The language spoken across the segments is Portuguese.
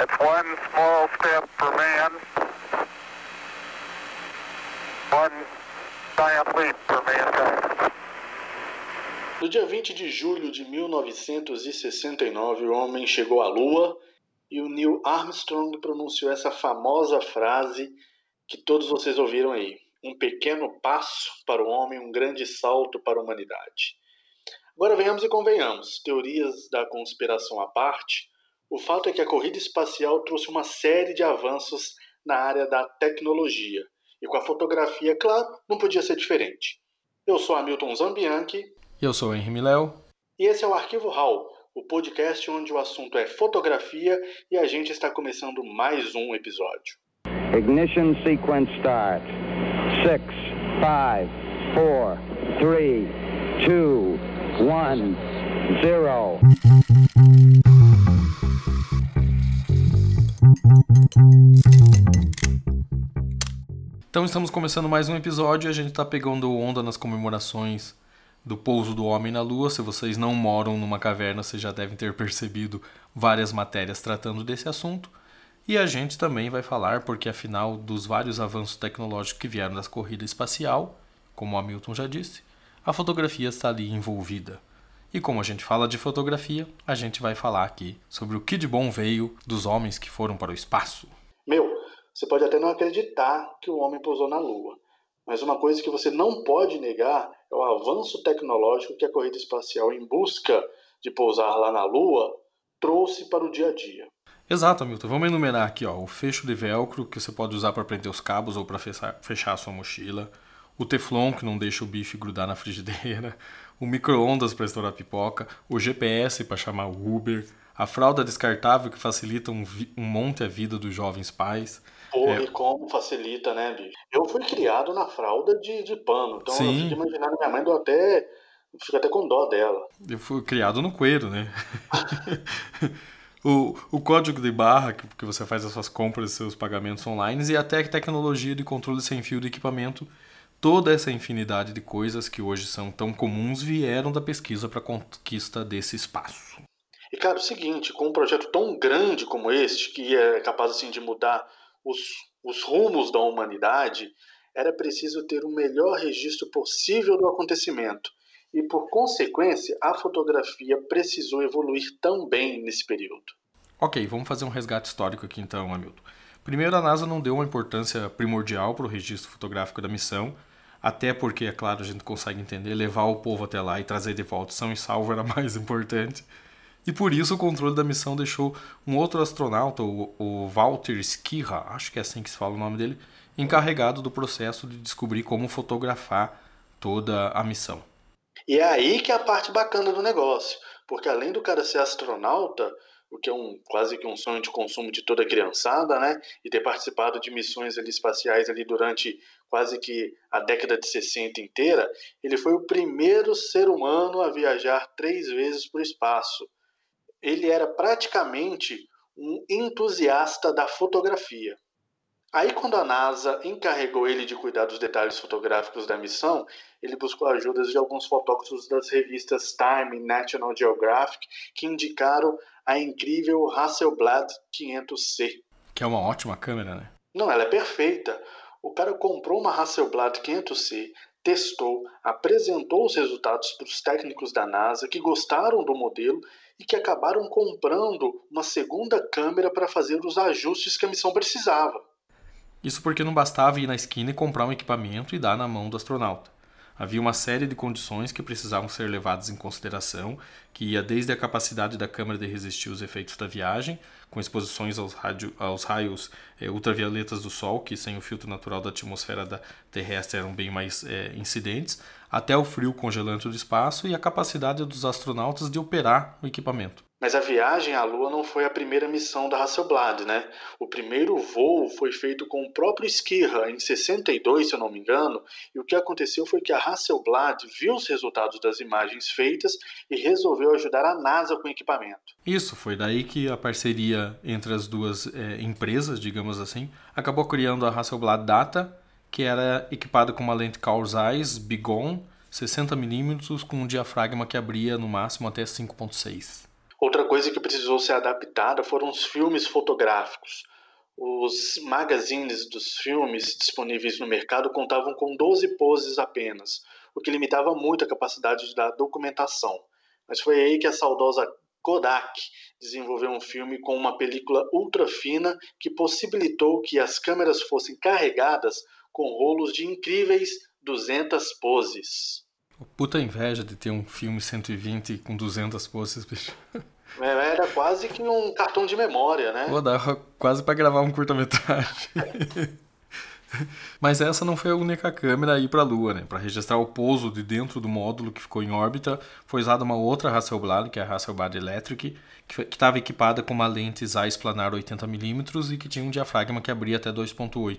It's one small step for man, one giant leap for mankind. No dia 20 de julho de 1969, o homem chegou à Lua e o Neil Armstrong pronunciou essa famosa frase que todos vocês ouviram aí: um pequeno passo para o homem, um grande salto para a humanidade. Agora venhamos e convenhamos, teorias da conspiração à parte, o fato é que a corrida espacial trouxe uma série de avanços na área da tecnologia. E com a fotografia, claro, não podia ser diferente. Eu sou Hamilton Zambianchi. Eu sou Henry Miléo. E esse é o Arquivo HAL, o podcast onde o assunto é fotografia e a gente está começando mais um episódio. Ignition sequence start. 6, 5, 4, 3, 2, 1, 0. Então estamos começando mais um episódio a gente está pegando onda nas comemorações do pouso do homem na Lua. Se vocês não moram numa caverna, vocês já devem ter percebido várias matérias tratando desse assunto. E a gente também vai falar, porque afinal dos vários avanços tecnológicos que vieram da corrida espacial, como o Hamilton já disse, a fotografia está ali envolvida. E como a gente fala de fotografia, a gente vai falar aqui sobre o que de bom veio dos homens que foram para o espaço. Meu, você pode até não acreditar que o homem pousou na Lua, mas uma coisa que você não pode negar é o avanço tecnológico que a corrida espacial em busca de pousar lá na Lua trouxe para o dia a dia. Exato, Milton. Vamos enumerar aqui ó, o fecho de velcro que você pode usar para prender os cabos ou para fechar a sua mochila, o teflon que não deixa o bife grudar na frigideira, o micro-ondas para estourar pipoca, o GPS para chamar o Uber, a fralda descartável que facilita um, um monte a vida dos jovens pais. Porra, é... e como facilita, né, bicho? Eu fui criado na fralda de, de pano, então Sim. eu fico imaginando minha mãe do até. Fico até com dó dela. Eu fui criado no coelho, né? o, o código de barra que, que você faz as suas compras, seus pagamentos online e até a tecnologia de controle sem fio de equipamento Toda essa infinidade de coisas que hoje são tão comuns vieram da pesquisa para a conquista desse espaço. E cara, o seguinte, com um projeto tão grande como este, que é capaz assim de mudar os, os rumos da humanidade, era preciso ter o melhor registro possível do acontecimento. E por consequência, a fotografia precisou evoluir também nesse período. Ok, vamos fazer um resgate histórico aqui então, Hamilton. Primeiro, a NASA não deu uma importância primordial para o registro fotográfico da missão, até porque, é claro, a gente consegue entender, levar o povo até lá e trazer de volta são e salvo era mais importante. E por isso o controle da missão deixou um outro astronauta, o, o Walter Skirra, acho que é assim que se fala o nome dele, encarregado do processo de descobrir como fotografar toda a missão. E é aí que é a parte bacana do negócio, porque além do cara ser astronauta, o que é um quase que um sonho de consumo de toda criançada, né? E ter participado de missões ali espaciais ali durante quase que a década de 60 inteira, ele foi o primeiro ser humano a viajar três vezes para o espaço. Ele era praticamente um entusiasta da fotografia. Aí, quando a NASA encarregou ele de cuidar dos detalhes fotográficos da missão, ele buscou ajudas de alguns fotógrafos das revistas Time e National Geographic que indicaram a incrível Hasselblad 500C. Que é uma ótima câmera, né? Não, ela é perfeita. O cara comprou uma Hasselblad 500C, testou, apresentou os resultados para os técnicos da NASA que gostaram do modelo e que acabaram comprando uma segunda câmera para fazer os ajustes que a missão precisava. Isso porque não bastava ir na esquina e comprar um equipamento e dar na mão do astronauta. Havia uma série de condições que precisavam ser levadas em consideração, que ia desde a capacidade da câmera de resistir aos efeitos da viagem, com exposições aos, radio, aos raios é, ultravioletas do Sol, que sem o filtro natural da atmosfera da terrestre eram bem mais é, incidentes, até o frio congelante do espaço e a capacidade dos astronautas de operar o equipamento. Mas a viagem à Lua não foi a primeira missão da Hasselblad, né? O primeiro voo foi feito com o próprio Skirra em 62, se eu não me engano, e o que aconteceu foi que a Hasselblad viu os resultados das imagens feitas e resolveu ajudar a NASA com o equipamento. Isso, foi daí que a parceria entre as duas é, empresas, digamos assim, acabou criando a Hasselblad Data, que era equipada com uma lente Carl Zeiss Bigon 60mm com um diafragma que abria no máximo até 5.6. Outra coisa que precisou ser adaptada foram os filmes fotográficos. Os magazines dos filmes disponíveis no mercado contavam com 12 poses apenas, o que limitava muito a capacidade da documentação. Mas foi aí que a saudosa Kodak desenvolveu um filme com uma película ultra fina que possibilitou que as câmeras fossem carregadas com rolos de incríveis 200 poses. Puta inveja de ter um filme 120 com 200 poses, bicho. É, era quase que um cartão de memória, né? Pô, dava quase para gravar um curta-metragem. Mas essa não foi a única câmera a ir para a Lua, né? Para registrar o pouso de dentro do módulo que ficou em órbita, foi usada uma outra Hasselblad, que é a Hasselblad Electric, que estava equipada com uma lente Zeiss planar 80mm e que tinha um diafragma que abria até 2.8.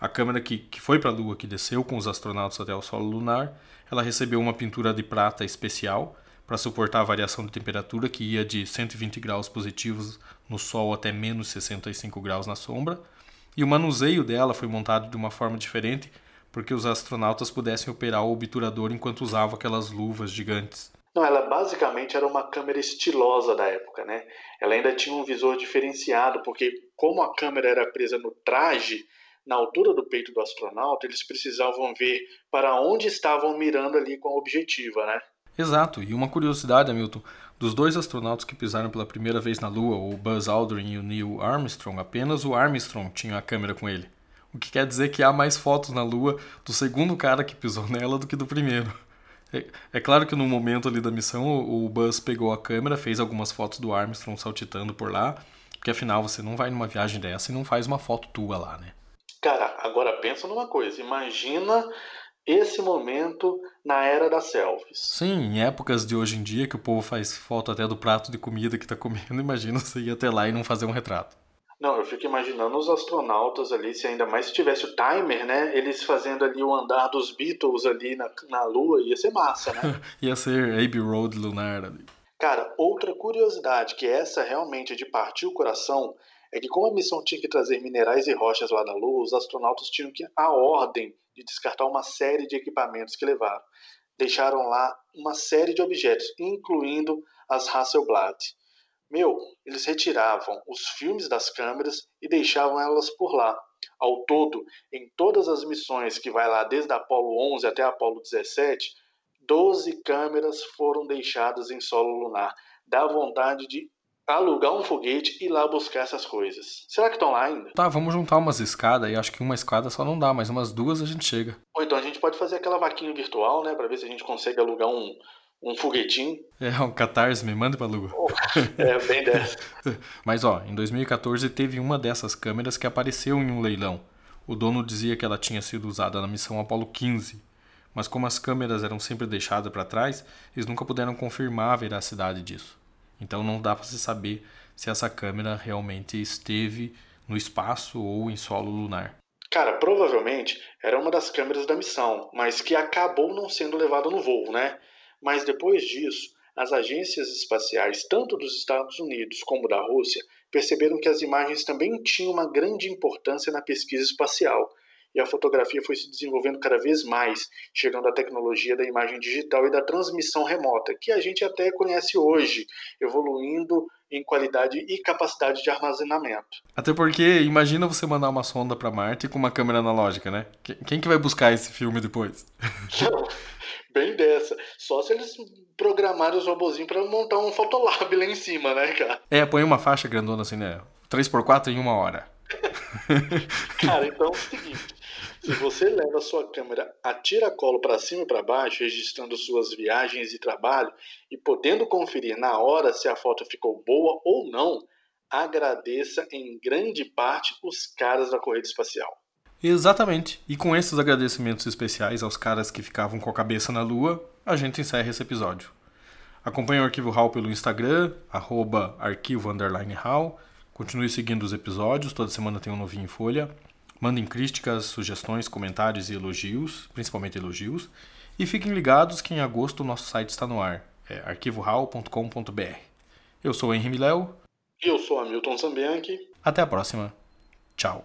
A câmera que, que foi para a Lua, que desceu com os astronautas até o solo lunar, ela recebeu uma pintura de prata especial para suportar a variação de temperatura que ia de 120 graus positivos no Sol até menos 65 graus na sombra e o manuseio dela foi montado de uma forma diferente porque os astronautas pudessem operar o obturador enquanto usavam aquelas luvas gigantes. Não, ela basicamente era uma câmera estilosa da época, né? Ela ainda tinha um visor diferenciado, porque como a câmera era presa no traje, na altura do peito do astronauta, eles precisavam ver para onde estavam mirando ali com a objetiva, né? Exato. E uma curiosidade, Hamilton, dos dois astronautas que pisaram pela primeira vez na Lua, o Buzz Aldrin e o Neil Armstrong, apenas o Armstrong tinha a câmera com ele. O que quer dizer que há mais fotos na Lua do segundo cara que pisou nela do que do primeiro. É, é claro que no momento ali da missão o, o Buzz pegou a câmera, fez algumas fotos do Armstrong saltitando por lá, porque afinal você não vai numa viagem dessa e não faz uma foto tua lá, né? Cara, agora pensa numa coisa, imagina esse momento na era das selfies. Sim, em épocas de hoje em dia que o povo faz foto até do prato de comida que está comendo, imagina você ir até lá e não fazer um retrato. Não, eu fico imaginando os astronautas ali, se ainda mais se tivesse o timer, né? Eles fazendo ali o andar dos Beatles ali na, na Lua, ia ser massa, né? ia ser Abbey Road lunar ali. Cara, outra curiosidade, que essa realmente é de partir o coração, é que como a missão tinha que trazer minerais e rochas lá da Lua, os astronautas tinham que, a ordem de descartar uma série de equipamentos que levaram. Deixaram lá uma série de objetos, incluindo as Hasselblad. Meu, eles retiravam os filmes das câmeras e deixavam elas por lá. Ao todo, em todas as missões que vai lá desde a Apollo 11 até a Apollo 17, 12 câmeras foram deixadas em solo lunar. Dá vontade de alugar um foguete e ir lá buscar essas coisas. Será que estão lá ainda? Tá, vamos juntar umas escadas e acho que uma escada só não dá, mas umas duas a gente chega. Ou então a gente pode fazer aquela vaquinha virtual, né, para ver se a gente consegue alugar um, um foguetinho. É, um catarse, me manda pra Lua. Oh, é, bem dessa. Mas ó, em 2014 teve uma dessas câmeras que apareceu em um leilão. O dono dizia que ela tinha sido usada na missão Apollo 15, mas como as câmeras eram sempre deixadas para trás, eles nunca puderam confirmar a veracidade disso. Então não dá para se saber se essa câmera realmente esteve no espaço ou em solo lunar. Cara, provavelmente era uma das câmeras da missão, mas que acabou não sendo levada no voo, né? Mas depois disso, as agências espaciais, tanto dos Estados Unidos como da Rússia, perceberam que as imagens também tinham uma grande importância na pesquisa espacial e a fotografia foi se desenvolvendo cada vez mais, chegando à tecnologia da imagem digital e da transmissão remota, que a gente até conhece hoje, evoluindo em qualidade e capacidade de armazenamento. Até porque imagina você mandar uma sonda para Marte com uma câmera analógica, né? Quem que vai buscar esse filme depois? Não, bem dessa. Só se eles programarem os robozinhos para montar um Fotolab lá em cima, né, cara? É, põe uma faixa grandona assim, né? 3x4 em uma hora. Cara, então é o seguinte se você leva sua câmera a tiracolo para cima e para baixo, registrando suas viagens e trabalho e podendo conferir na hora se a foto ficou boa ou não, agradeça em grande parte os caras da corrida espacial. Exatamente. E com esses agradecimentos especiais aos caras que ficavam com a cabeça na lua, a gente encerra esse episódio. Acompanhe o Arquivo HAL pelo Instagram, arroba arquivo HAL. Continue seguindo os episódios, toda semana tem um novinho em folha. Mandem críticas, sugestões, comentários e elogios, principalmente elogios. E fiquem ligados que em agosto o nosso site está no ar, é arquivohal.com.br. Eu sou o Henry Miléo. E eu sou Hamilton Zambianchi. Até a próxima. Tchau.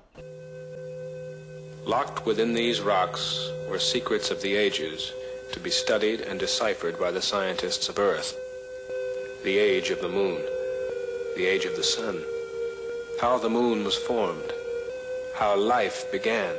Locked within these rocks were secrets of the ages to be studied and deciphered by the scientists of Earth. the age of the moon, the age of the sun, how the moon was formed, how life began.